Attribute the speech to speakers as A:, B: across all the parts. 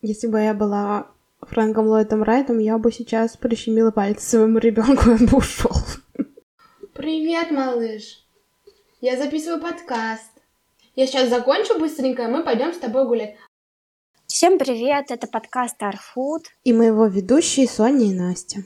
A: Если бы я была Фрэнком Ллойдом Райтом, я бы сейчас прищемила палец своему ребенку, и он бы ушел. Привет, малыш. Я записываю подкаст. Я сейчас закончу быстренько, и мы пойдем с тобой гулять.
B: Всем привет, это подкаст Арфуд.
A: И мы его ведущие Соня и Настя.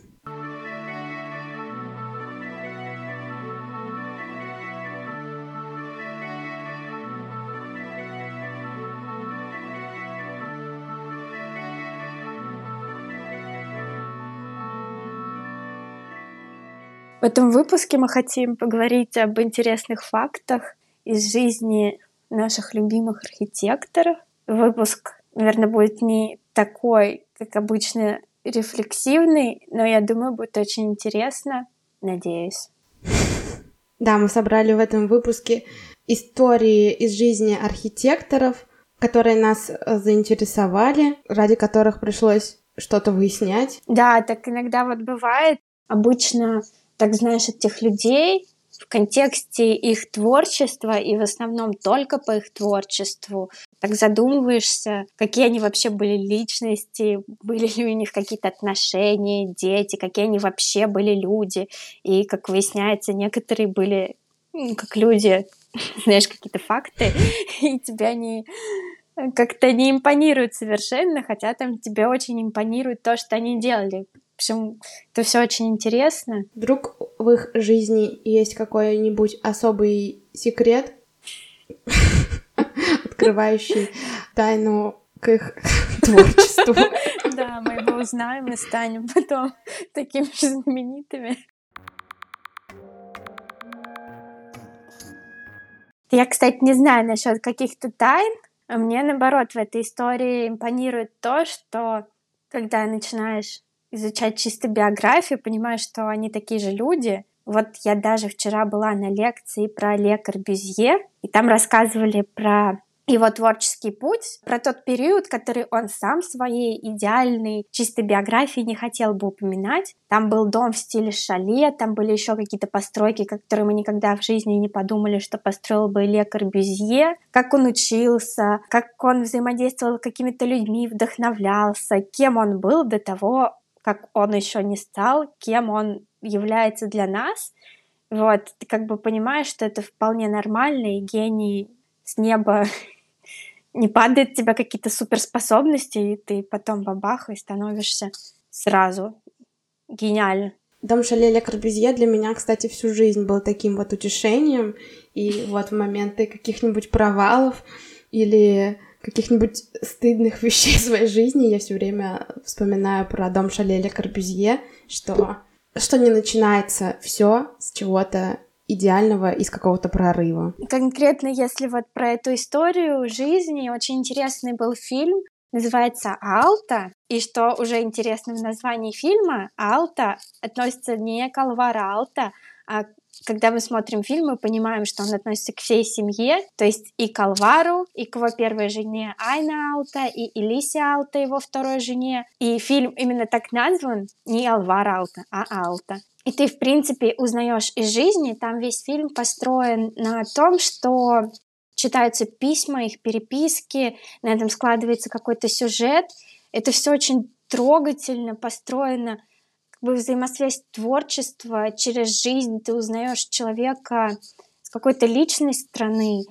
B: В этом выпуске мы хотим поговорить об интересных фактах из жизни наших любимых архитекторов. Выпуск, наверное, будет не такой, как обычно, рефлексивный, но я думаю, будет очень интересно. Надеюсь.
A: Да, мы собрали в этом выпуске истории из жизни архитекторов, которые нас э, заинтересовали, ради которых пришлось что-то выяснять.
B: Да, так иногда вот бывает. Обычно так знаешь этих людей в контексте их творчества и в основном только по их творчеству. Так задумываешься, какие они вообще были личности, были ли у них какие-то отношения, дети, какие они вообще были люди. И, как выясняется, некоторые были как люди, знаешь, какие-то факты, и тебя не как-то не импонируют совершенно, хотя там тебе очень импонирует то, что они делали общем, это все очень интересно.
A: Вдруг в их жизни есть какой-нибудь особый секрет, открывающий тайну к их творчеству.
B: Да, мы его узнаем и станем потом такими же знаменитыми. Я, кстати, не знаю насчет каких-то тайн. А мне, наоборот, в этой истории импонирует то, что когда начинаешь изучать чисто биографию, понимаешь, что они такие же люди. Вот я даже вчера была на лекции про Ле Корбюзье, и там рассказывали про его творческий путь, про тот период, который он сам своей идеальной чистой биографии не хотел бы упоминать. Там был дом в стиле шале, там были еще какие-то постройки, которые мы никогда в жизни не подумали, что построил бы Ле Корбюзье, как он учился, как он взаимодействовал с какими-то людьми, вдохновлялся, кем он был до того, как он еще не стал, кем он является для нас. Вот, ты как бы понимаешь, что это вполне нормально, и гений с неба не падает тебя какие-то суперспособности, и ты потом бабах и становишься сразу гениально.
A: Дом Шале Ле Корбюзье для меня, кстати, всю жизнь был таким вот утешением, и вот в моменты каких-нибудь провалов или каких-нибудь стыдных вещей в своей жизни я все время вспоминаю про дом Шалеля Корбюзье, что, что не начинается все с чего-то идеального из какого-то прорыва.
B: Конкретно, если вот про эту историю жизни, очень интересный был фильм, называется «Алта», и что уже интересно в названии фильма, «Алта» относится не к Алвара Алта, а когда мы смотрим фильм, мы понимаем, что он относится к всей семье, то есть и к Алвару, и к его первой жене Айна Алта, и Элисе Алта, его второй жене. И фильм именно так назван, не Алвар Алта, а Алта. И ты, в принципе, узнаешь из жизни, там весь фильм построен на том, что читаются письма, их переписки, на этом складывается какой-то сюжет. Это все очень трогательно построено бы взаимосвязь творчества через жизнь, ты узнаешь человека с какой-то личной стороны.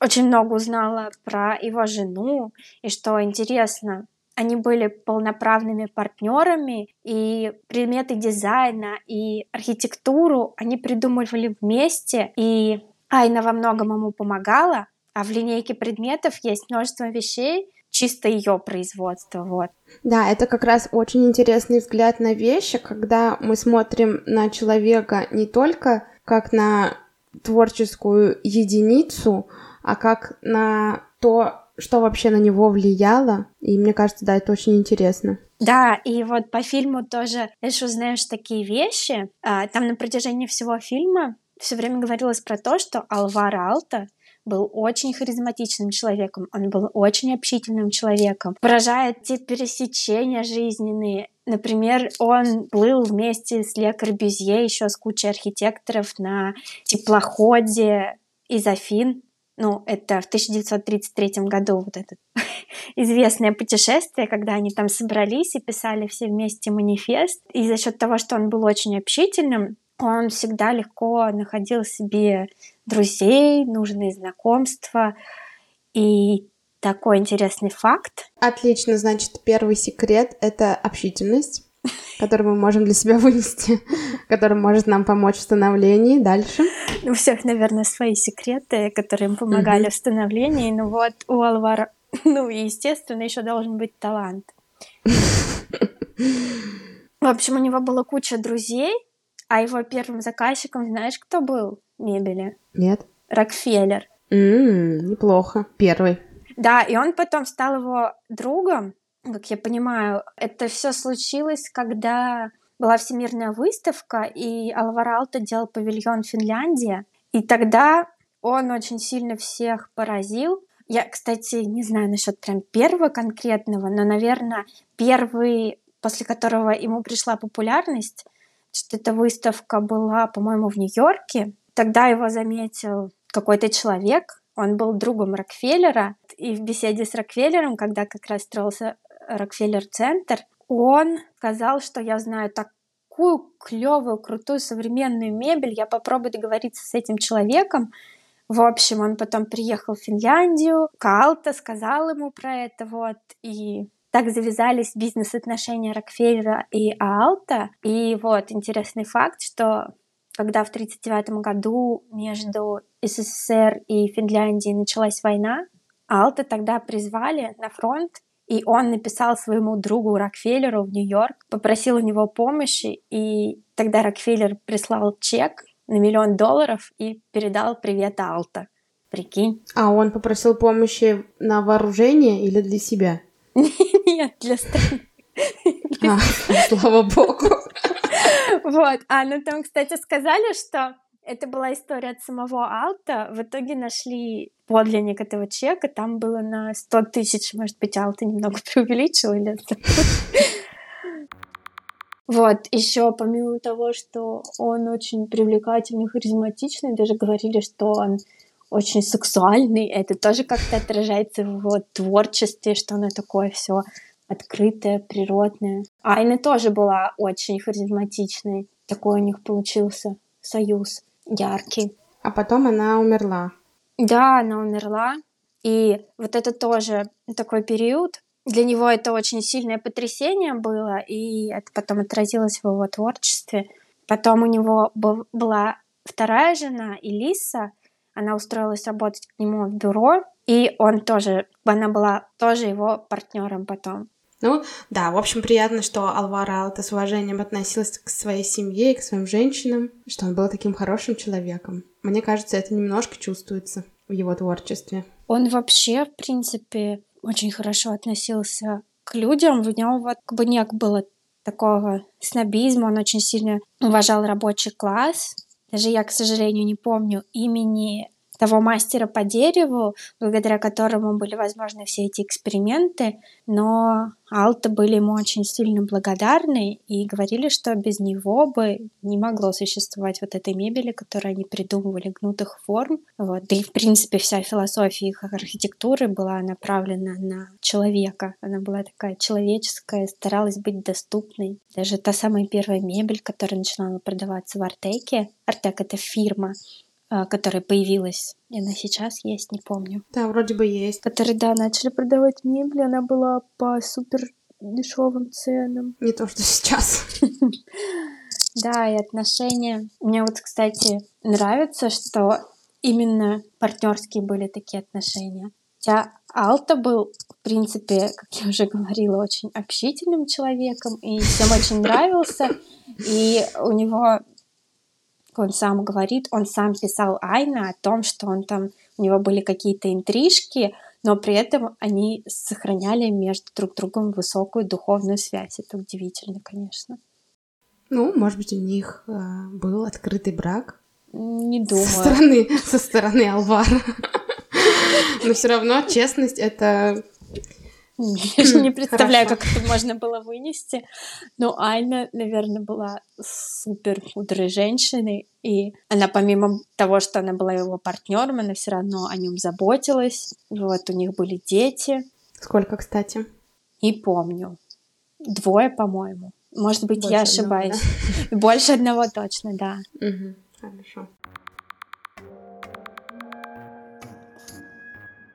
B: Очень много узнала про его жену, и что интересно, они были полноправными партнерами, и предметы дизайна и архитектуру они придумывали вместе, и Айна во многом ему помогала, а в линейке предметов есть множество вещей, чисто ее производство, вот.
A: Да, это как раз очень интересный взгляд на вещи, когда мы смотрим на человека не только как на творческую единицу, а как на то, что вообще на него влияло. И мне кажется, да, это очень интересно.
B: Да, и вот по фильму тоже, знаешь, узнаешь такие вещи. А, там на протяжении всего фильма все время говорилось про то, что Алвара Алта был очень харизматичным человеком, он был очень общительным человеком, поражает те пересечения жизненные. Например, он плыл вместе с Ле Корбюзье, еще с кучей архитекторов на теплоходе из Афин ну, это в 1933 году вот это известное путешествие, когда они там собрались и писали все вместе манифест. И за счет того, что он был очень общительным, он всегда легко находил себе друзей, нужные знакомства. И такой интересный факт.
A: Отлично, значит, первый секрет — это общительность который мы можем для себя вынести, который может нам помочь в становлении. Дальше.
B: У всех, наверное, свои секреты, которые им помогали в становлении. Ну вот у Алвара, ну естественно, еще должен быть талант. В общем, у него была куча друзей, а его первым заказчиком, знаешь, кто был мебели?
A: Нет.
B: Рокфеллер.
A: Mm, неплохо. Первый.
B: Да, и он потом стал его другом, как я понимаю, это все случилось, когда была всемирная выставка, и Алвар Алта делал павильон Финляндия. И тогда он очень сильно всех поразил. Я, кстати, не знаю насчет прям первого конкретного, но, наверное, первый, после которого ему пришла популярность, что эта выставка была, по-моему, в Нью-Йорке. Тогда его заметил какой-то человек, он был другом Рокфеллера, и в беседе с Рокфеллером, когда как раз строился Рокфеллер-центр, он сказал, что я знаю такую клевую, крутую современную мебель, я попробую договориться с этим человеком. В общем, он потом приехал в Финляндию, Калта сказал ему про это, вот, и так завязались бизнес-отношения Рокфеллера и Алта. И вот интересный факт, что когда в 1939 году между СССР и Финляндией началась война, Алта тогда призвали на фронт, и он написал своему другу Рокфеллеру в Нью-Йорк, попросил у него помощи, и тогда Рокфеллер прислал чек на миллион долларов и передал привет Алта. Прикинь.
A: А он попросил помощи на вооружение или для себя?
B: Нет, для страны.
A: А, слава богу.
B: Вот. А, ну там, кстати, сказали, что это была история от самого Алта. В итоге нашли подлинник этого чека. Там было на 100 тысяч, может быть, Алта немного преувеличил или Вот, еще помимо того, что он очень привлекательный, харизматичный, даже говорили, что он очень сексуальный, это тоже как-то отражается в его творчестве, что оно такое все открытое, природное. Айна тоже была очень харизматичной. Такой у них получился союз яркий.
A: А потом она умерла.
B: Да, она умерла. И вот это тоже такой период. Для него это очень сильное потрясение было, и это потом отразилось в его творчестве. Потом у него был, была вторая жена, Элиса. Она устроилась работать к нему в бюро, и он тоже, она была тоже его партнером потом.
A: Ну, да, в общем, приятно, что Алвара Алта с уважением относился к своей семье и к своим женщинам, что он был таким хорошим человеком. Мне кажется, это немножко чувствуется в его творчестве.
B: Он вообще, в принципе, очень хорошо относился к людям. У него вот как бы не было такого снобизма, он очень сильно уважал рабочий класс. Даже я, к сожалению, не помню имени того мастера по дереву, благодаря которому были возможны все эти эксперименты, но Алта были ему очень сильно благодарны и говорили, что без него бы не могло существовать вот этой мебели, которую они придумывали, гнутых форм. Вот. Да и, в принципе, вся философия их архитектуры была направлена на человека. Она была такая человеческая, старалась быть доступной. Даже та самая первая мебель, которая начинала продаваться в Артеке, Артек — это фирма, которая появилась. И она сейчас есть, не помню.
A: Да, вроде бы есть.
B: Которые, да, начали продавать мебель, она была по супер дешевым ценам.
A: Не то, что сейчас.
B: Да, и отношения. Мне вот, кстати, нравится, что именно партнерские были такие отношения. Хотя Алта был, в принципе, как я уже говорила, очень общительным человеком и всем очень нравился. И у него он сам говорит, он сам писал Айна о том, что он там, у него были какие-то интрижки, но при этом они сохраняли между друг другом высокую духовную связь. Это удивительно, конечно.
A: Ну, может быть, у них э, был открытый брак.
B: Не думаю.
A: Со стороны, со стороны Алвара. Но все равно честность это
B: Я же не представляю, как это можно было вынести. Но Айна, наверное, была супер мудрой женщиной, и она помимо того, что она была его партнером, она все равно о нем заботилась. Вот у них были дети.
A: Сколько, кстати?
B: Не помню. Двое, по-моему. Может быть, Больше я ошибаюсь. Одного, да? Больше одного точно, да.
A: Угу. Хорошо.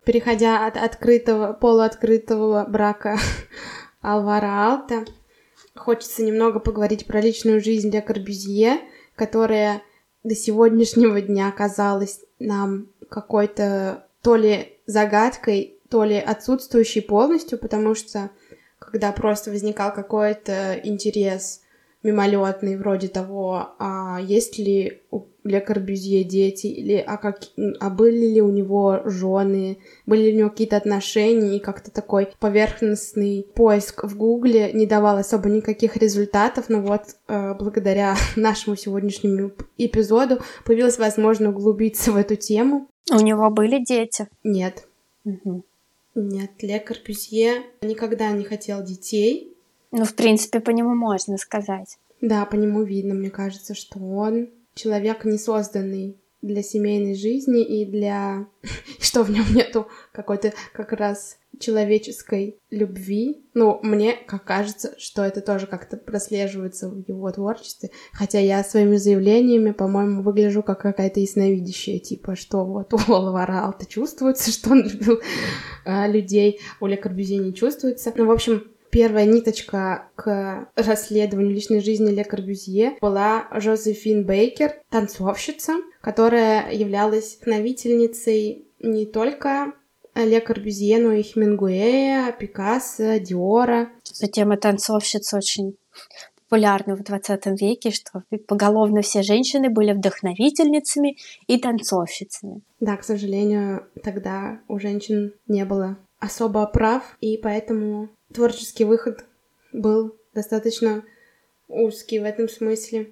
A: Переходя от открытого, полуоткрытого брака Алвара Алта, хочется немного поговорить про личную жизнь Ле Корбюзье, которая до сегодняшнего дня казалась нам какой-то то ли загадкой, то ли отсутствующей полностью, потому что когда просто возникал какой-то интерес мимолетный, вроде того, а есть ли у Ле Корбюзье дети, или а, как, а были ли у него жены, были ли у него какие-то отношения, и как-то такой поверхностный поиск в Гугле не давал особо никаких результатов, но вот э, благодаря нашему сегодняшнему эпизоду появилась возможность углубиться в эту тему.
B: У него были дети?
A: Нет.
B: Угу.
A: Нет, Ле Корбюзье никогда не хотел детей,
B: ну, в принципе, по нему можно сказать.
A: Да, по нему видно, мне кажется, что он человек не созданный для семейной жизни и для... что в нем нету какой-то как раз человеческой любви. Ну, мне как кажется, что это тоже как-то прослеживается в его творчестве. Хотя я своими заявлениями, по-моему, выгляжу как какая-то ясновидящая, типа, что вот у Олвара Алта чувствуется, что он любил а, людей, у Ле не чувствуется. Ну, в общем, первая ниточка к расследованию личной жизни Ле Корбюзье была Жозефин Бейкер, танцовщица, которая являлась вдохновительницей не только Ле Корбюзье, но и Хемингуэя, Пикассо, Диора.
B: Эта тема танцовщиц очень популярна в 20 веке, что поголовно все женщины были вдохновительницами и танцовщицами.
A: Да, к сожалению, тогда у женщин не было особо прав, и поэтому творческий выход был достаточно узкий в этом смысле.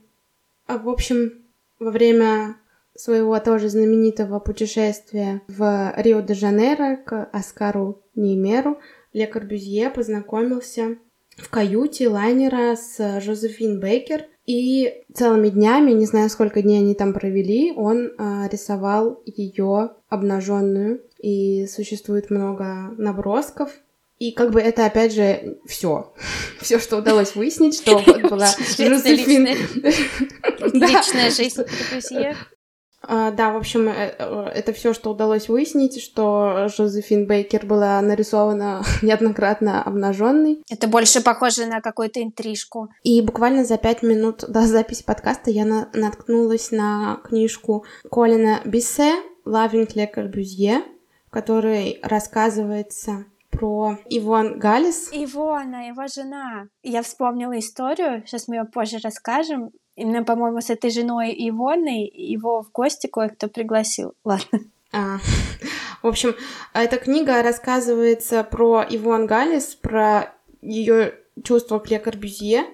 A: А в общем, во время своего тоже знаменитого путешествия в Рио-де-Жанейро к Оскару Неймеру Ле Корбюзье познакомился в каюте лайнера с Жозефин Бейкер, и целыми днями, не знаю, сколько дней они там провели, он э, рисовал ее обнаженную. И существует много набросков и как бы это, опять же, все. Все, что удалось выяснить, что вот была Жозефин...
B: Личная жизнь друзья.
A: А, да, в общем, э, э, это все, что удалось выяснить, что Жозефин Бейкер была нарисована неоднократно обнаженной.
B: Это больше похоже на какую-то интрижку.
A: И буквально за пять минут до записи подкаста я на наткнулась на книжку Колина Биссе «Loving Le Corbusier», в которой рассказывается про Ивон Галис.
B: Ивона, его жена. Я вспомнила историю, сейчас мы ее позже расскажем. Именно, по-моему, с этой женой Ивоной его в гости кое-кто пригласил. Ладно.
A: А, в общем, эта книга рассказывается про Ивон Галис, про ее чувство к Ле Корбюзье,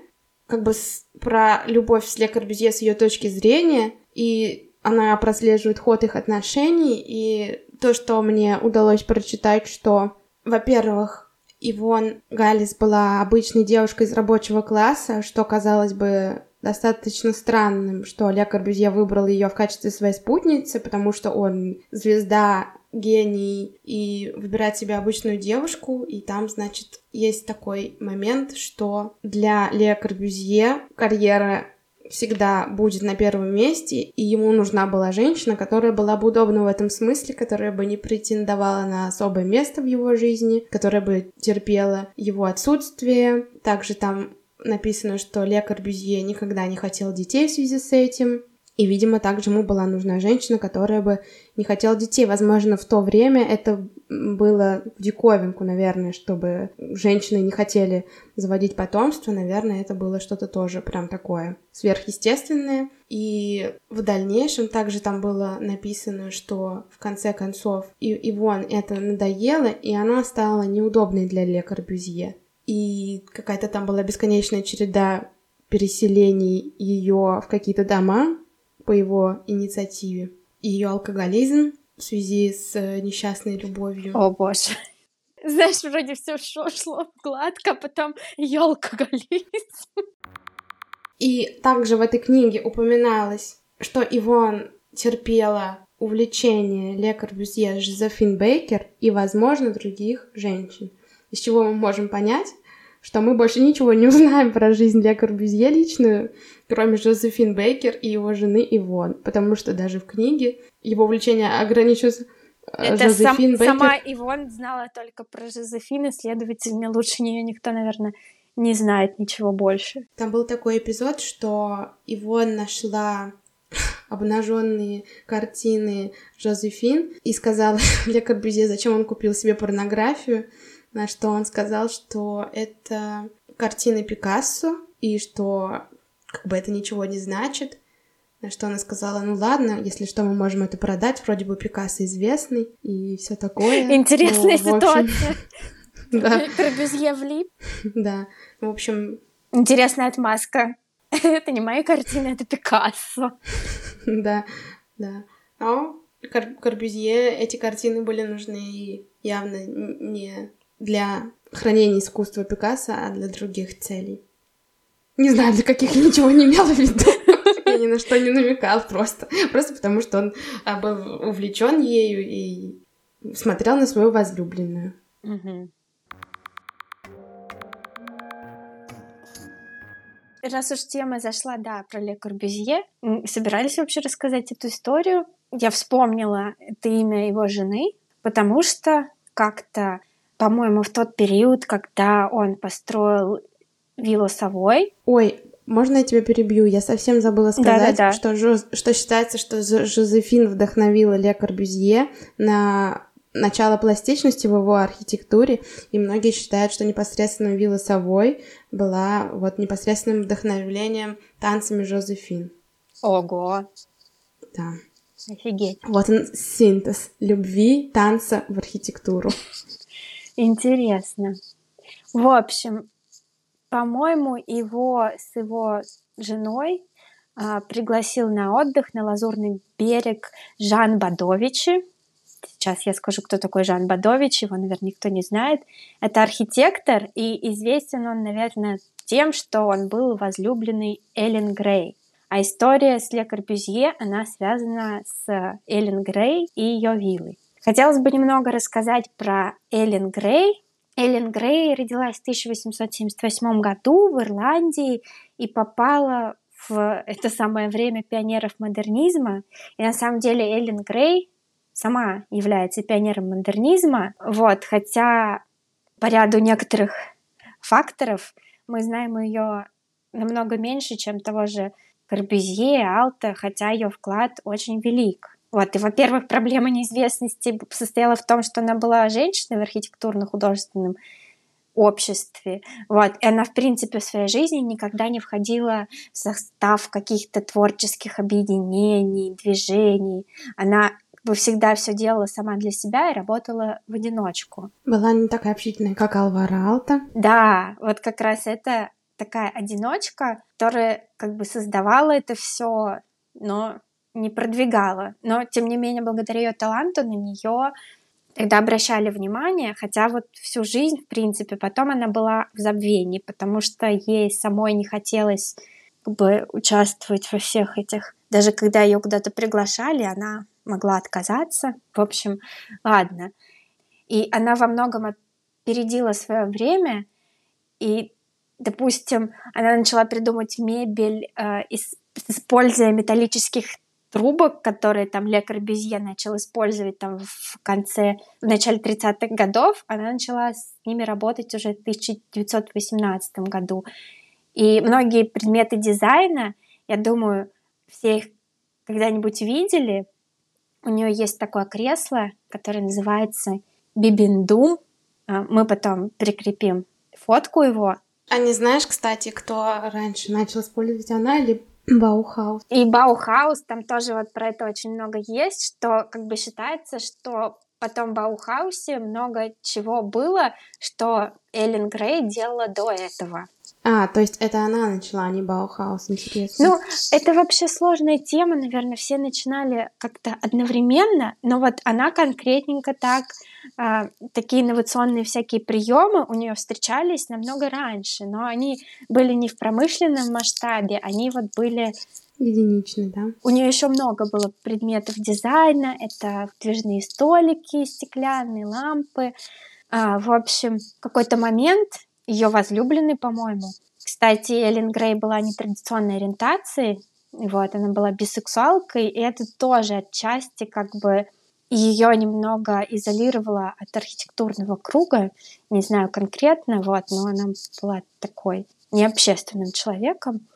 A: как бы с, про любовь с Ле Корбюзье с ее точки зрения, и она прослеживает ход их отношений, и то, что мне удалось прочитать, что во-первых, Ивон Галис была обычной девушкой из рабочего класса, что казалось бы достаточно странным, что Олег Корбюзье выбрал ее в качестве своей спутницы, потому что он звезда, гений, и выбирает себе обычную девушку, и там, значит, есть такой момент, что для Ле Корбюзье карьера всегда будет на первом месте, и ему нужна была женщина, которая была бы удобна в этом смысле, которая бы не претендовала на особое место в его жизни, которая бы терпела его отсутствие. Также там написано, что Ле Корбюзье никогда не хотел детей в связи с этим. И, видимо, также ему была нужна женщина, которая бы не хотела детей. Возможно, в то время это было в диковинку, наверное, чтобы женщины не хотели заводить потомство. Наверное, это было что-то тоже прям такое сверхъестественное. И в дальнейшем также там было написано, что в конце концов и Ивон это надоело, и она стала неудобной для Ле Корбюзье. И какая-то там была бесконечная череда переселений ее в какие-то дома, по его инициативе. Ее алкоголизм в связи с э, несчастной любовью.
B: О боже. Знаешь, вроде все шло гладко, а потом елка-гализм.
A: И также в этой книге упоминалось, что Ивон терпела увлечение Ле Корбюзье Жозефин Бейкер и, возможно, других женщин. Из чего мы можем понять, что мы больше ничего не узнаем про жизнь Ле Корбюзье личную, кроме Жозефин Бейкер и его жены Ивон, потому что даже в книге его увлечение ограничивается
B: э, это сам, Бейкер... сама Ивон знала только про Жозефин, и, следовательно, лучше нее никто, наверное, не знает ничего больше.
A: Там был такой эпизод, что Ивон нашла обнаженные картины Жозефин и сказала Ле Корбюзье, зачем он купил себе порнографию, на что он сказал, что это картины Пикассо, и что как бы это ничего не значит. На что она сказала, ну ладно, если что, мы можем это продать, вроде бы Пикассо известный и все такое.
B: Интересная ну, ситуация. Да. Корбюзье влип.
A: Да, в общем...
B: Интересная отмазка. Это не мои картины, это Пикассо.
A: Да, да. Но Корбюзье эти картины были нужны явно не для хранения искусства Пикассо, а для других целей. Не знаю, для каких ничего не имела в виду. Я ни на что не намекал просто. Просто потому, что он а, был увлечен ею и смотрел на свою возлюбленную.
B: Раз уж тема зашла, да, про Ле Корбюзье, собирались вообще рассказать эту историю. Я вспомнила это имя его жены, потому что как-то по-моему, в тот период, когда он построил виллу Совой.
A: Ой, можно я тебя перебью? Я совсем забыла сказать, да, да, да. Что, Жоз... что считается, что Жозефин вдохновила Ле Корбюзье на начало пластичности в его архитектуре, и многие считают, что непосредственно вилла Совой была вот непосредственным вдохновлением танцами Жозефин.
B: Ого!
A: Да.
B: Офигеть.
A: Вот он синтез любви, танца в архитектуру.
B: Интересно. В общем, по-моему, его с его женой а, пригласил на отдых на Лазурный берег Жан Бадовичи. Сейчас я скажу, кто такой Жан Бадович, его, наверное, никто не знает. Это архитектор, и известен он, наверное, тем, что он был возлюбленный Эллен Грей. А история с Ле она связана с Эллен Грей и ее виллой. Хотелось бы немного рассказать про Эллен Грей. Эллен Грей родилась в 1878 году в Ирландии и попала в это самое время пионеров модернизма. И на самом деле Эллен Грей сама является пионером модернизма. Вот, хотя по ряду некоторых факторов мы знаем ее намного меньше, чем того же Корбюзье, Алта, хотя ее вклад очень велик. Вот, и, во-первых, проблема неизвестности состояла в том, что она была женщиной в архитектурно-художественном обществе. Вот. И она, в принципе, в своей жизни никогда не входила в состав каких-то творческих объединений, движений. Она бы всегда все делала сама для себя и работала в одиночку.
A: Была не такая общительная, как Алвара Алта.
B: Да, вот как раз это такая одиночка, которая как бы создавала это все, но не продвигала. Но, тем не менее, благодаря ее таланту на нее тогда обращали внимание, хотя вот всю жизнь, в принципе, потом она была в забвении, потому что ей самой не хотелось как бы участвовать во всех этих... Даже когда ее куда-то приглашали, она могла отказаться. В общем, ладно. И она во многом опередила свое время, и, допустим, она начала придумать мебель, э, используя металлических трубок, которые там Ле Корбюзье начал использовать там в конце, в начале 30-х годов, она начала с ними работать уже в 1918 году. И многие предметы дизайна, я думаю, все их когда-нибудь видели. У нее есть такое кресло, которое называется Бибендум. А, мы потом прикрепим фотку его.
A: А не знаешь, кстати, кто раньше начал использовать она или Баухаус.
B: И Баухаус, там тоже вот про это очень много есть, что как бы считается, что потом Баухаусе много чего было, что Эйлин Грей делала до этого.
A: А, то есть это она начала, а не Баухаус, интересно.
B: Ну, это вообще сложная тема, наверное, все начинали как-то одновременно, но вот она конкретненько так, э, такие инновационные всякие приемы у нее встречались намного раньше, но они были не в промышленном масштабе, они вот были
A: Единичный, да.
B: У нее еще много было предметов дизайна. Это выдвижные столики, стеклянные лампы. А, в общем, в какой-то момент ее возлюбленный, по-моему. Кстати, Эллен Грей была нетрадиционной ориентации. Вот, она была бисексуалкой, и это тоже отчасти как бы ее немного изолировало от архитектурного круга, не знаю конкретно, вот, но она была такой необщественным человеком.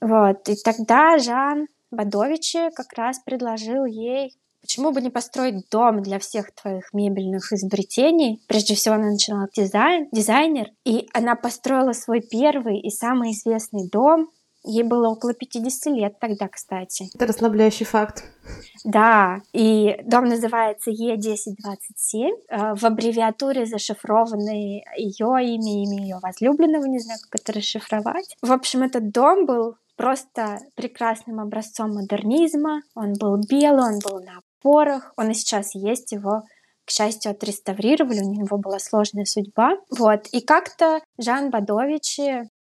B: Вот. И тогда Жан Бадовичи как раз предложил ей Почему бы не построить дом для всех твоих мебельных изобретений? Прежде всего, она начинала дизайн, дизайнер, и она построила свой первый и самый известный дом. Ей было около 50 лет тогда, кстати.
A: Это расслабляющий факт.
B: Да, и дом называется Е1027. Э, в аббревиатуре зашифрованы ее имя, имя ее возлюбленного, не знаю, как это расшифровать. В общем, этот дом был просто прекрасным образцом модернизма. Он был белый, он был на опорах, он и сейчас есть, его к счастью, отреставрировали, у него была сложная судьба. Вот. И как-то Жан Бадович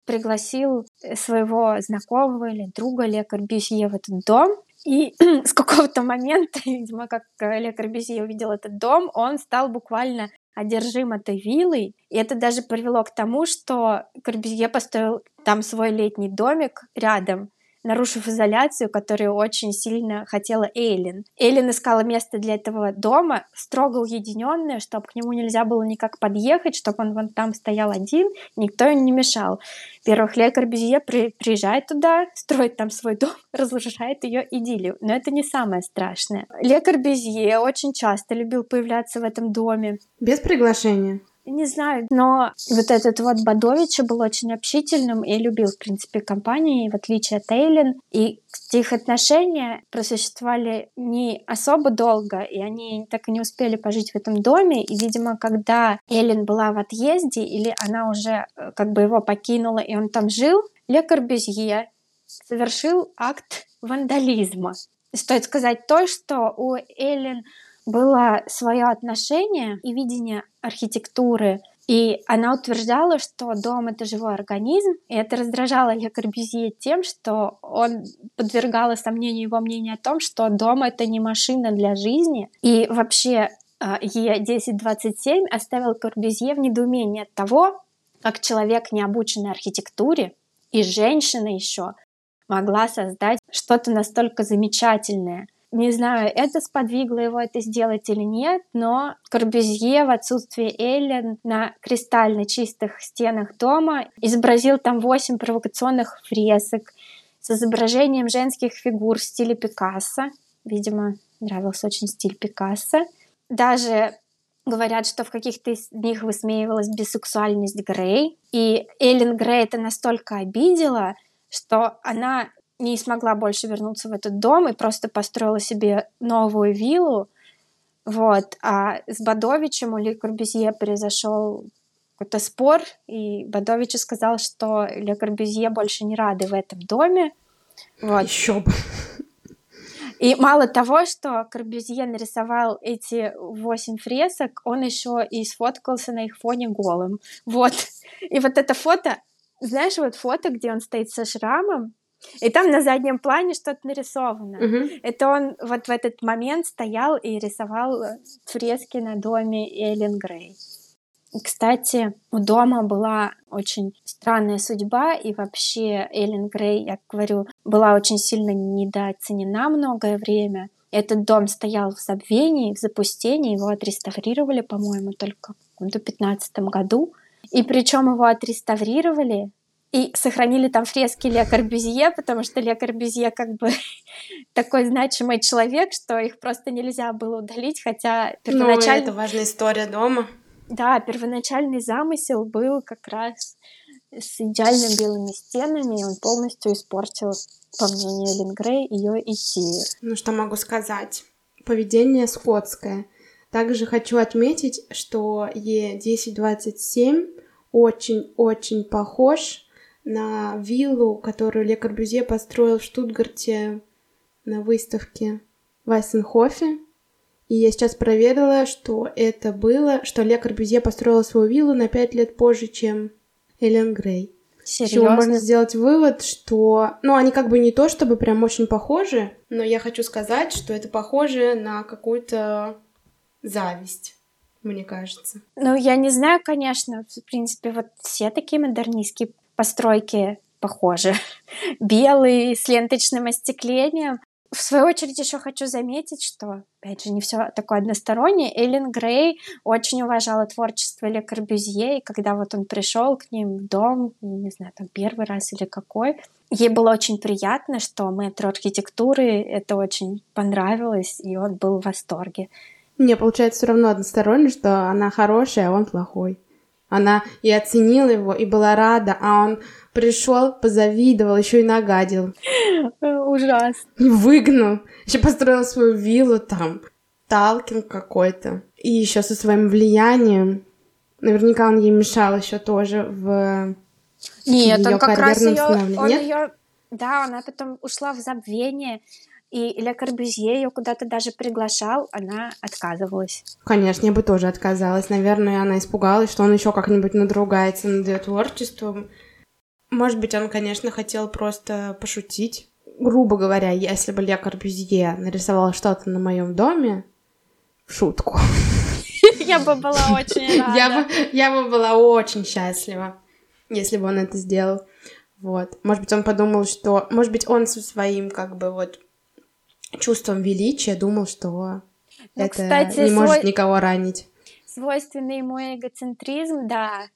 B: пригласил своего знакомого или друга Ле Корбюзье в этот дом. И с какого-то момента, видимо, как Ле Корбюзье увидел этот дом, он стал буквально одержим этой виллой. И это даже привело к тому, что Корбюзье построил там свой летний домик рядом, нарушив изоляцию, которую очень сильно хотела Эйлин. Эйлин искала место для этого дома, строго уединенное, чтобы к нему нельзя было никак подъехать, чтобы он вон там стоял один, никто ему не мешал. Во-первых, Ле Корбюзье при, приезжает туда, строит там свой дом, разрушает ее идиллию. Но это не самое страшное. Ле Корбюзье очень часто любил появляться в этом доме.
A: Без приглашения?
B: Не знаю, но вот этот вот Бадович был очень общительным и любил, в принципе, компании, в отличие от Эйлин. И их отношения просуществовали не особо долго, и они так и не успели пожить в этом доме. И, видимо, когда Эйлин была в отъезде, или она уже э, как бы его покинула, и он там жил, Ле Корбюзье совершил акт вандализма. Стоит сказать то, что у Эллен было свое отношение и видение архитектуры. И она утверждала, что дом — это живой организм, и это раздражало Ле Корбюзье тем, что он подвергало сомнению его мнение о том, что дом — это не машина для жизни. И вообще Е1027 оставил Корбюзье в недоумении от того, как человек, не обученный архитектуре, и женщина еще, могла создать что-то настолько замечательное — не знаю, это сподвигло его это сделать или нет, но Корбюзье в отсутствие Эллен на кристально чистых стенах дома изобразил там восемь провокационных фресок с изображением женских фигур в стиле Пикассо. Видимо, нравился очень стиль Пикассо. Даже говорят, что в каких-то из них высмеивалась бисексуальность Грей. И Эллен Грей это настолько обидела, что она не смогла больше вернуться в этот дом и просто построила себе новую виллу. Вот. А с Бадовичем у Ли Корбюзье произошел какой-то спор, и Бадович сказал, что Ле Корбюзье больше не рады в этом доме.
A: Вот. Еще бы.
B: И мало того, что Корбюзье нарисовал эти восемь фресок, он еще и сфоткался на их фоне голым. Вот. И вот это фото, знаешь, вот фото, где он стоит со шрамом, и там на заднем плане что-то нарисовано.
A: Угу.
B: Это он вот в этот момент стоял и рисовал э, фрески на доме Эллен Грей. Кстати, у дома была очень странная судьба, и вообще Эллен Грей, я говорю, была очень сильно недооценена многое время. Этот дом стоял в забвении, в запустении, его отреставрировали, по-моему, только в 2015 году. И причем его отреставрировали и сохранили там фрески Ле Корбюзье, потому что Ле Корбюзье как бы такой значимый человек, что их просто нельзя было удалить, хотя
A: первоначально... Ну, это важная история дома.
B: Да, первоначальный замысел был как раз с идеально белыми стенами, и он полностью испортил, по мнению Эллен Грей, ее идею.
A: Ну, что могу сказать? Поведение скотское. Также хочу отметить, что Е1027 очень-очень похож на виллу, которую Ле Корбюзье построил в Штутгарте на выставке в Айсенхофе. И я сейчас проверила, что это было, что Ле Корбюзье построила свою виллу на пять лет позже, чем Эллен Грей. Серьезно? Чего можно сделать вывод, что... Ну, они как бы не то, чтобы прям очень похожи, но я хочу сказать, что это похоже на какую-то зависть мне кажется.
B: Ну, я не знаю, конечно, в принципе, вот все такие модернистские постройки похожи. Белые, с ленточным остеклением. В свою очередь еще хочу заметить, что, опять же, не все такое одностороннее. Эллен Грей очень уважала творчество Ле Корбюзье, и когда вот он пришел к ним в дом, не знаю, там первый раз или какой, ей было очень приятно, что мэтр архитектуры это очень понравилось, и он был в восторге.
A: Не, получается все равно односторонне, что она хорошая, а он плохой. Она и оценила его, и была рада, а он пришел, позавидовал, еще и нагадил.
B: Ужасно.
A: И выгнал. Еще построил свою виллу там. Талкин какой-то. И еще со своим влиянием. Наверняка он ей мешал еще тоже в
B: Нет, он как раз ее, он ее, да, она потом ушла в забвение, и Ля Корбюзье ее куда-то даже приглашал, она отказывалась.
A: Конечно, я бы тоже отказалась. Наверное, она испугалась, что он еще как-нибудь надругается над ее творчеством. Может быть, он, конечно, хотел просто пошутить. Грубо говоря, если бы Ле Корбюзье нарисовал что-то на моем доме, в шутку.
B: Я бы была очень рада.
A: Я бы, я бы была очень счастлива, если бы он это сделал. Вот. Может быть, он подумал, что... Может быть, он со своим, как бы, вот, чувством величия думал, что ну, это кстати, не может свой... никого ранить.
B: Свойственный ему эгоцентризм, да.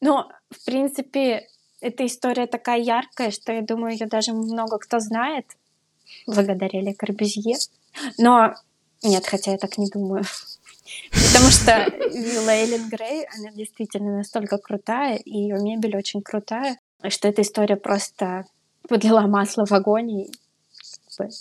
B: Но, в принципе, эта история такая яркая, что я думаю, ее даже много кто знает, благодаря Ле Корбюзье. Но нет, хотя я так не думаю. Потому что вилла Эллен Грей, она действительно настолько крутая, и ее мебель очень крутая, что эта история просто подлила масло в огонь,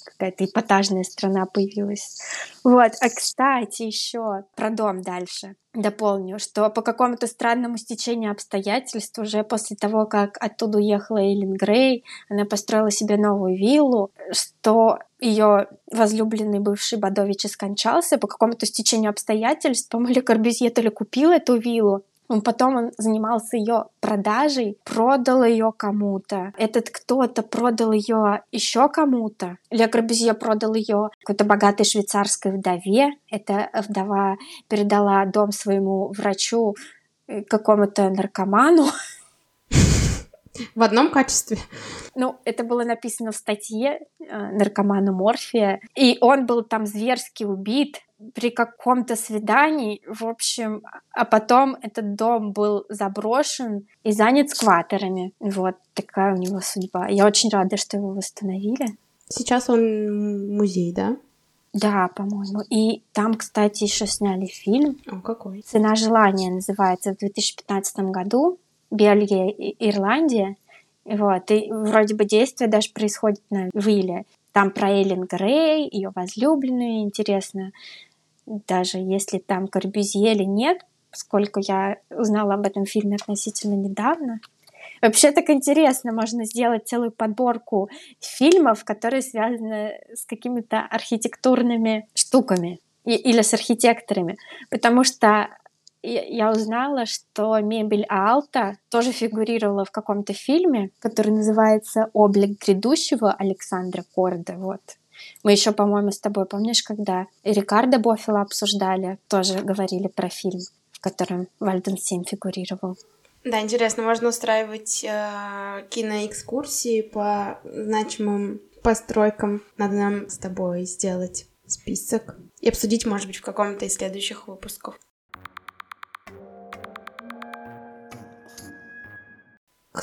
B: какая-то эпатажная страна появилась. Вот. А кстати, еще про дом дальше дополню, что по какому-то странному стечению обстоятельств уже после того, как оттуда уехала Эйлин Грей, она построила себе новую виллу, что ее возлюбленный бывший Бадович скончался по какому-то стечению обстоятельств. По-моему, Корбюзье то ли купил эту виллу, Потом он занимался ее продажей, продал ее кому-то. Этот кто-то продал ее еще кому-то. Ле Грабюзье продал ее какой-то богатой швейцарской вдове. Эта вдова передала дом своему врачу э, какому-то наркоману.
A: В одном качестве.
B: Ну, это было написано в статье э, наркоману Морфия. И он был там зверски убит при каком-то свидании, в общем, а потом этот дом был заброшен и занят скватерами. Вот такая у него судьба. Я очень рада, что его восстановили.
A: Сейчас он музей, да?
B: Да, по-моему. И там, кстати, еще сняли фильм.
A: О, какой?
B: «Цена желания» называется в 2015 году. Бельгия и Ирландия. Вот. И вроде бы действие даже происходит на вилле. Там про Эллен Грей, ее возлюбленную, интересно, даже если там Корбюзье или нет, поскольку я узнала об этом фильме относительно недавно. Вообще так интересно, можно сделать целую подборку фильмов, которые связаны с какими-то архитектурными штуками или с архитекторами, потому что я узнала, что мебель Алта тоже фигурировала в каком-то фильме, который называется «Облик грядущего» Александра Корда. Вот. Мы еще, по-моему, с тобой, помнишь, когда Рикардо Боффила обсуждали, тоже говорили про фильм, в котором Вальден Сим фигурировал.
A: Да, интересно, можно устраивать э, киноэкскурсии по значимым постройкам. Надо нам с тобой сделать список и обсудить, может быть, в каком-то из следующих выпусков.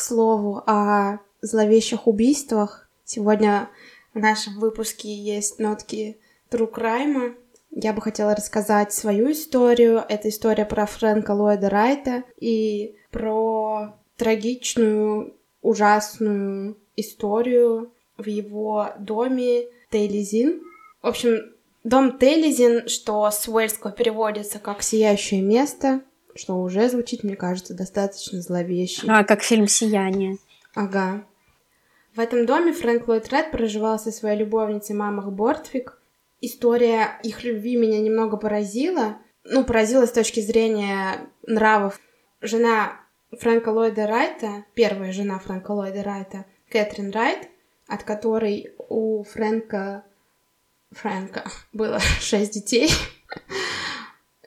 A: Слову о зловещих убийствах. Сегодня в нашем выпуске есть нотки true crime. Я бы хотела рассказать свою историю. Это история про Фрэнка Ллойда Райта и про трагичную, ужасную историю в его доме Тейлизин. В общем, Дом Телезин, что с уэльского переводится как «сияющее место», что уже звучит, мне кажется, достаточно зловеще.
B: А, как фильм «Сияние».
A: Ага. В этом доме Фрэнк Ллойд Ред проживал со своей любовницей Мамах Бортвик. История их любви меня немного поразила. Ну, поразила с точки зрения нравов. Жена Фрэнка Ллойда Райта, первая жена Фрэнка Ллойда Райта, Кэтрин Райт, от которой у Фрэнка Фрэнка было шесть детей.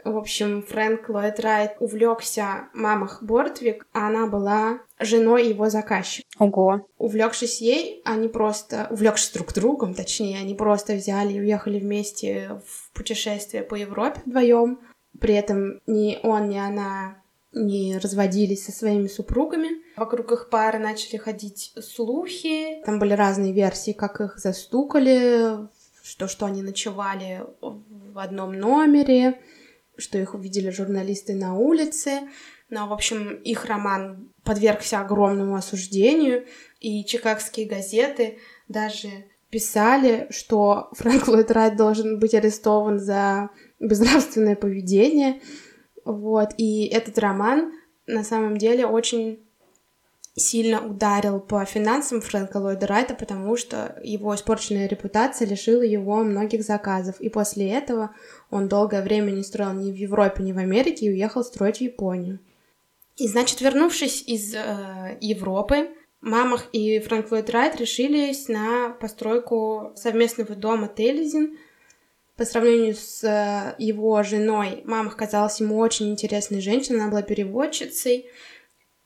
A: В общем, Фрэнк Ллойд Райт увлекся мамах Бортвик, а она была женой его заказчика.
B: Ого.
A: Увлекшись ей, они просто, увлекшись друг другом, точнее, они просто взяли и уехали вместе в путешествие по Европе вдвоем. При этом ни он, ни она не разводились со своими супругами. Вокруг их пары начали ходить слухи. Там были разные версии, как их застукали, что, что они ночевали в одном номере, что их увидели журналисты на улице. Но, в общем, их роман подвергся огромному осуждению, и чикагские газеты даже писали, что Фрэнк Ллойд Райт должен быть арестован за безнравственное поведение. Вот, и этот роман на самом деле очень сильно ударил по финансам Фрэнка Ллойда Райта, потому что его испорченная репутация лишила его многих заказов. И после этого он долгое время не строил ни в Европе, ни в Америке и уехал строить в Японию. И, значит, вернувшись из э, Европы, Мамах и Фрэнк Ллойд Райт решились на постройку совместного дома Телезин. По сравнению с э, его женой, Мамах казалась ему очень интересной женщиной, она была переводчицей,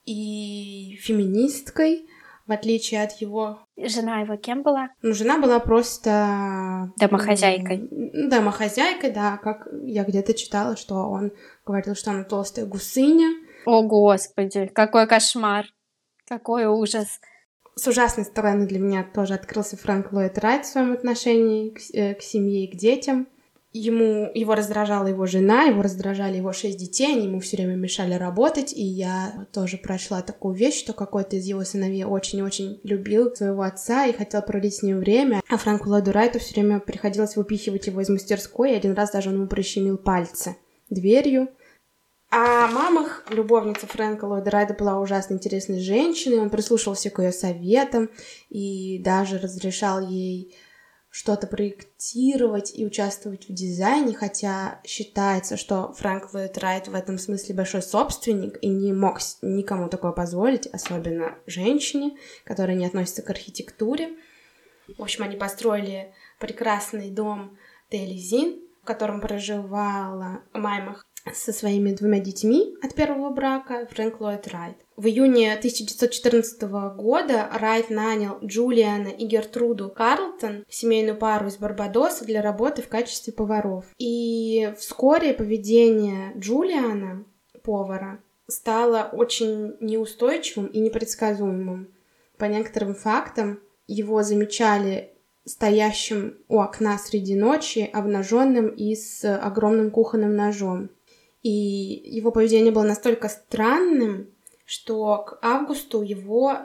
A: и феминисткой, в отличие от его...
B: Жена его кем была?
A: Ну, жена была просто...
B: Домохозяйкой.
A: Домохозяйкой, да, как я где-то читала, что он говорил, что она толстая гусыня.
B: О, Господи, какой кошмар, какой ужас.
A: С ужасной стороны для меня тоже открылся Фрэнк Ллойд Райт в своем отношении к, э, к семье и к детям. Ему, его раздражала его жена, его раздражали его шесть детей, они ему все время мешали работать, и я тоже прочла такую вещь, что какой-то из его сыновей очень-очень любил своего отца и хотел проводить с ним время, а Франку Ладу все время приходилось выпихивать его из мастерской, и один раз даже он ему прищемил пальцы дверью, а мамах, любовница Фрэнка Ллойда Райда была ужасно интересной женщиной, он прислушивался к ее советам и даже разрешал ей что-то проектировать и участвовать в дизайне, хотя считается, что Фрэнк Ллойд Райт в этом смысле большой собственник и не мог никому такое позволить, особенно женщине, которая не относится к архитектуре. В общем, они построили прекрасный дом Телезин, в котором проживала Маймах со своими двумя детьми от первого брака Фрэнк Ллойд Райт. В июне 1914 года Райт нанял Джулиана и Гертруду Карлтон, семейную пару из Барбадоса, для работы в качестве поваров. И вскоре поведение Джулиана, повара, стало очень неустойчивым и непредсказуемым. По некоторым фактам его замечали стоящим у окна среди ночи, обнаженным и с огромным кухонным ножом. И его поведение было настолько странным, что к августу его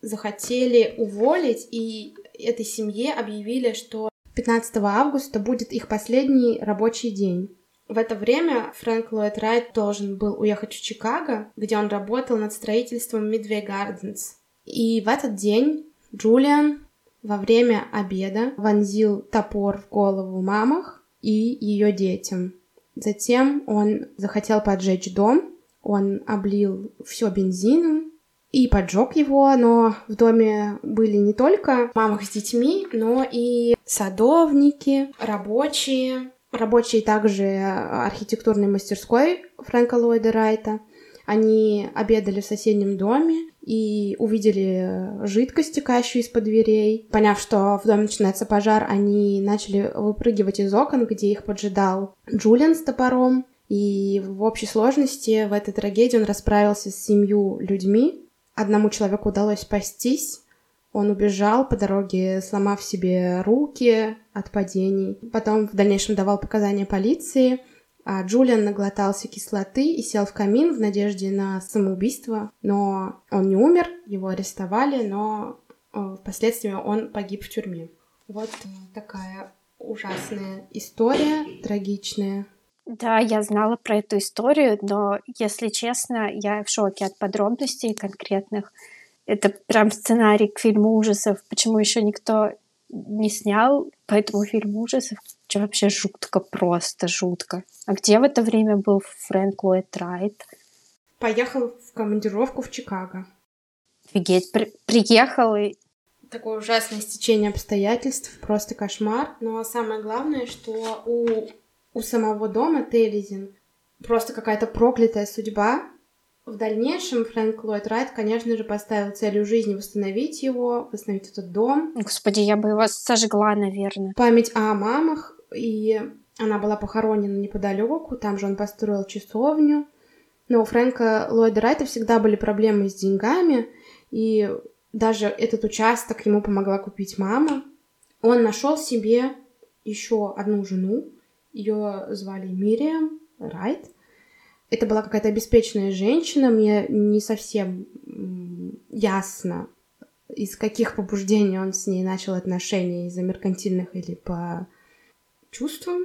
A: захотели уволить, и этой семье объявили, что 15 августа будет их последний рабочий день. В это время Фрэнк Ллойд Райт должен был уехать в Чикаго, где он работал над строительством Midway Gardens. И в этот день Джулиан во время обеда вонзил топор в голову мамах и ее детям. Затем он захотел поджечь дом, он облил все бензином и поджег его, но в доме были не только мамы с детьми, но и садовники, рабочие, рабочие также архитектурной мастерской Фрэнка Ллойда Райта. Они обедали в соседнем доме и увидели жидкость, текающую из-под дверей. Поняв, что в доме начинается пожар, они начали выпрыгивать из окон, где их поджидал Джулиан с топором. И в общей сложности в этой трагедии он расправился с семью людьми. Одному человеку удалось спастись. Он убежал по дороге, сломав себе руки от падений. Потом в дальнейшем давал показания полиции. А Джулиан наглотался кислоты и сел в камин в надежде на самоубийство, но он не умер, его арестовали, но э, впоследствии он погиб в тюрьме. Вот такая ужасная история, трагичная.
B: Да, я знала про эту историю, но, если честно, я в шоке от подробностей конкретных. Это прям сценарий к фильму ужасов. Почему еще никто не снял по этому фильму ужасов? Что вообще жутко, просто жутко. А где в это время был Фрэнк Ллойд Райт?
A: Поехал в командировку в Чикаго.
B: Офигеть, при приехал и...
A: Такое ужасное стечение обстоятельств, просто кошмар. Но самое главное, что у, у самого дома Телезин просто какая-то проклятая судьба. В дальнейшем Фрэнк Ллойд Райт, конечно же, поставил целью жизни восстановить его, восстановить этот дом.
B: Господи, я бы его сожгла, наверное.
A: Память о мамах, и она была похоронена неподалеку, там же он построил часовню. Но у Фрэнка Ллойда Райта всегда были проблемы с деньгами, и даже этот участок ему помогла купить мама. Он нашел себе еще одну жену, ее звали Мириам Райт. Это была какая-то обеспеченная женщина, мне не совсем ясно, из каких побуждений он с ней начал отношения, из-за меркантильных или по чувствам.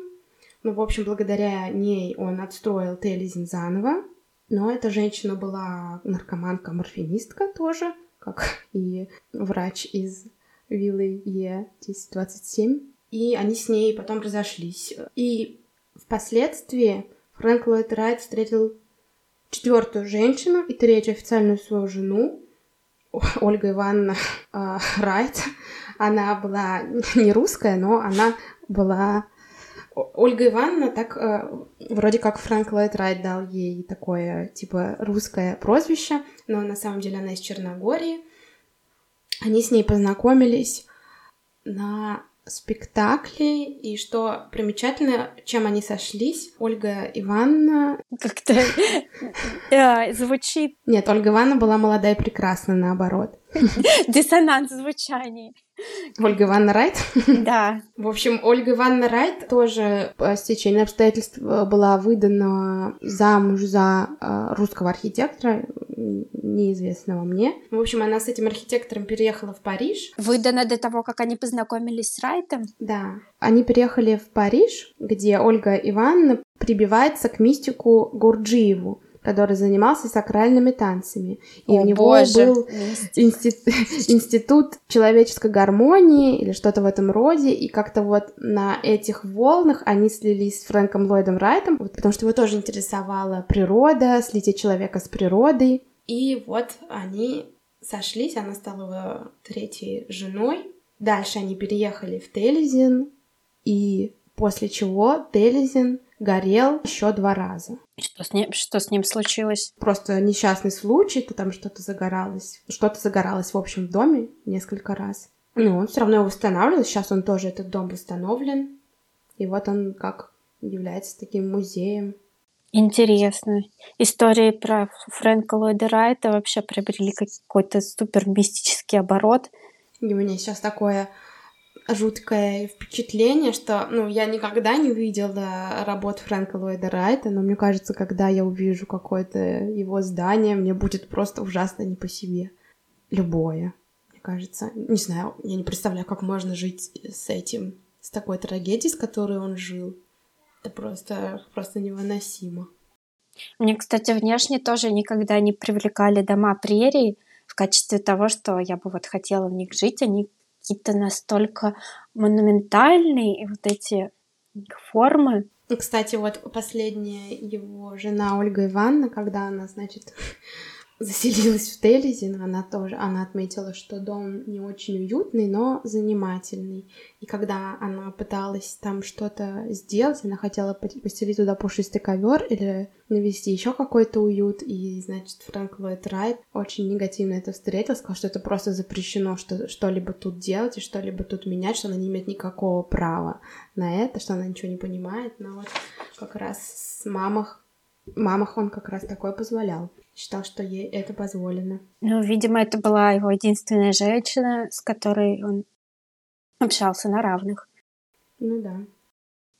A: Ну, в общем, благодаря ней он отстроил Телезин заново. Но эта женщина была наркоманка-морфинистка тоже, как и врач из виллы Е1027. И они с ней потом разошлись. И впоследствии Фрэнк Ллойд Райт встретил четвертую женщину и третью официальную свою жену, Ольга Ивановна э, Райт. Она была не русская, но она была Ольга Ивановна так э, вроде как Фрэнк Ллойд Райт дал ей такое типа русское прозвище, но на самом деле она из Черногории. Они с ней познакомились на спектакле, и что примечательно, чем они сошлись, Ольга Ивановна...
B: Как-то да, звучит...
A: Нет, Ольга Ивановна была молодая и прекрасна, наоборот.
B: Диссонанс звучания.
A: Ольга Ивановна Райт?
B: Да.
A: В общем, Ольга Ивановна Райт тоже по стечению обстоятельств э, была выдана замуж за э, русского архитектора, неизвестного мне. В общем, она с этим архитектором переехала в Париж.
B: Выдана до того, как они познакомились с Райтом?
A: Да. Они переехали в Париж, где Ольга Ивановна прибивается к мистику Гурджиеву, который занимался сакральными танцами. И
B: О,
A: у него
B: боже,
A: был институт, институт человеческой гармонии или что-то в этом роде. И как-то вот на этих волнах они слились с Фрэнком Ллойдом Райтом, вот, потому что его тоже интересовала природа, слитие человека с природой. И вот они сошлись, она стала его третьей женой. Дальше они переехали в Телезин, и после чего Телезин горел еще два раза.
B: Что с, ним, что с ним случилось?
A: Просто несчастный случай, то там что-то загоралось. Что-то загоралось, в общем, в доме несколько раз. Но он все равно его восстанавливал. Сейчас он тоже, этот дом восстановлен. И вот он как является таким музеем.
B: Интересно. Истории про Фрэнка Ллойда Райта вообще приобрели какой-то супер мистический оборот.
A: И у меня сейчас такое жуткое впечатление, что, ну, я никогда не видела работ Фрэнка Ллойда Райта, но мне кажется, когда я увижу какое-то его здание, мне будет просто ужасно не по себе. Любое, мне кажется. Не знаю, я не представляю, как можно жить с этим, с такой трагедией, с которой он жил. Это просто, просто невыносимо.
B: Мне, кстати, внешне тоже никогда не привлекали дома прерий в качестве того, что я бы вот хотела в них жить. Они какие-то настолько монументальные, и вот эти формы.
A: Кстати, вот последняя его жена Ольга Ивановна, когда она, значит, заселилась в Телезин, она тоже, она отметила, что дом не очень уютный, но занимательный. И когда она пыталась там что-то сделать, она хотела постелить туда пушистый ковер или навести еще какой-то уют, и, значит, Фрэнк Ллойд Райт очень негативно это встретил, сказал, что это просто запрещено что- что-либо тут делать и что-либо тут менять, что она не имеет никакого права на это, что она ничего не понимает, но вот как раз с мамах мамах он как раз такое позволял. Считал, что ей это позволено.
B: Ну, видимо, это была его единственная женщина, с которой он общался на равных.
A: Ну да.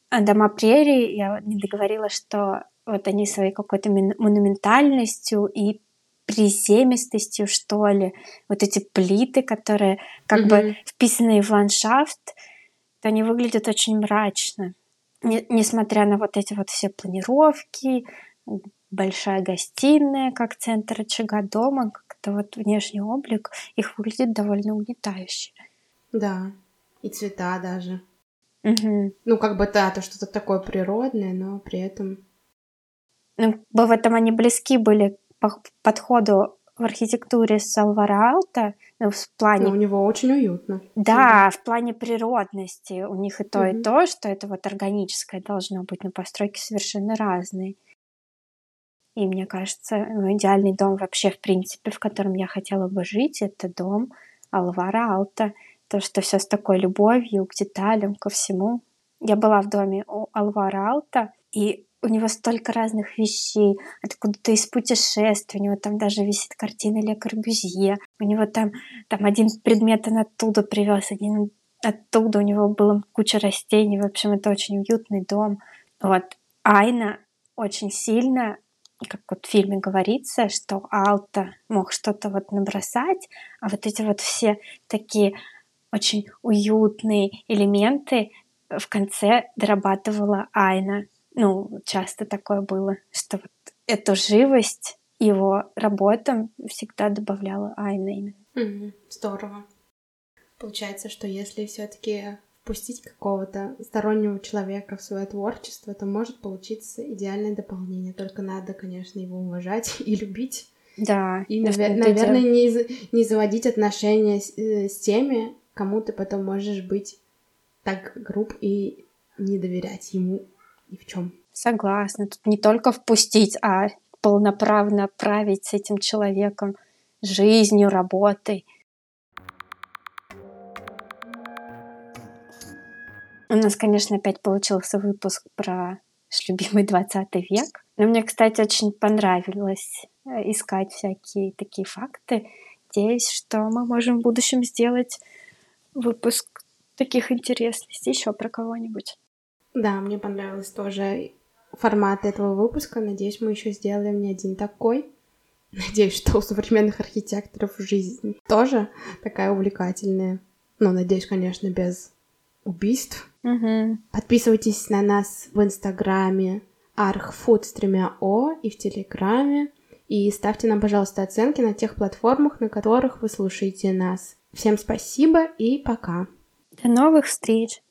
B: А дома прерии, я не договорила, что вот они своей какой-то монументальностью и приземистостью, что ли, вот эти плиты, которые как mm-hmm. бы вписаны в ландшафт, они выглядят очень мрачно. Не, несмотря на вот эти вот все планировки, большая гостиная, как центр очага дома, как-то вот внешний облик их выглядит довольно угнетающе.
A: Да, и цвета даже.
B: Угу.
A: Ну, как бы, да, то что-то такое природное, но при этом...
B: Ну, в этом они близки были по подходу в архитектуре с Алвара Алта, ну, в плане...
A: Но у него очень уютно.
B: Да, в плане природности. У них и то, угу. и то, что это вот органическое должно быть, но постройки совершенно разные. И мне кажется, ну, идеальный дом вообще, в принципе, в котором я хотела бы жить, это дом Алвара Алта. То, что все с такой любовью к деталям, ко всему. Я была в доме у Алвара Алта, и у него столько разных вещей, откуда-то из путешествий, у него там даже висит картина Ле Корбюзье, у него там, там один предмет он оттуда привез, один оттуда, у него была куча растений, в общем, это очень уютный дом. Вот. Айна очень сильно, как вот в фильме говорится, что Алта мог что-то вот набросать, а вот эти вот все такие очень уютные элементы в конце дорабатывала Айна ну, часто такое было, что вот эту живость его работам всегда добавляла Айна именно.
A: Mm-hmm. Здорово. Получается, что если все-таки впустить какого-то стороннего человека в свое творчество, то может получиться идеальное дополнение. Только надо, конечно, его уважать и любить.
B: Да.
A: И, навер- наверное, не, не заводить отношения с, э, с теми, кому ты потом можешь быть так груб и не доверять ему ни в чем.
B: Согласна. Тут не только впустить, а полноправно править с этим человеком жизнью, работой. У нас, конечно, опять получился выпуск про любимый 20 век. Но мне, кстати, очень понравилось э, искать всякие такие факты. Надеюсь, что мы можем в будущем сделать выпуск таких интересностей еще про кого-нибудь.
A: Да, мне понравилось тоже формат этого выпуска. Надеюсь, мы еще сделаем не один такой. Надеюсь, что у современных архитекторов жизнь тоже такая увлекательная. Ну, надеюсь, конечно, без убийств.
B: Угу.
A: Подписывайтесь на нас в Инстаграме архфуд с тремя О и в Телеграме. И ставьте нам, пожалуйста, оценки на тех платформах, на которых вы слушаете нас. Всем спасибо и пока.
B: До новых встреч!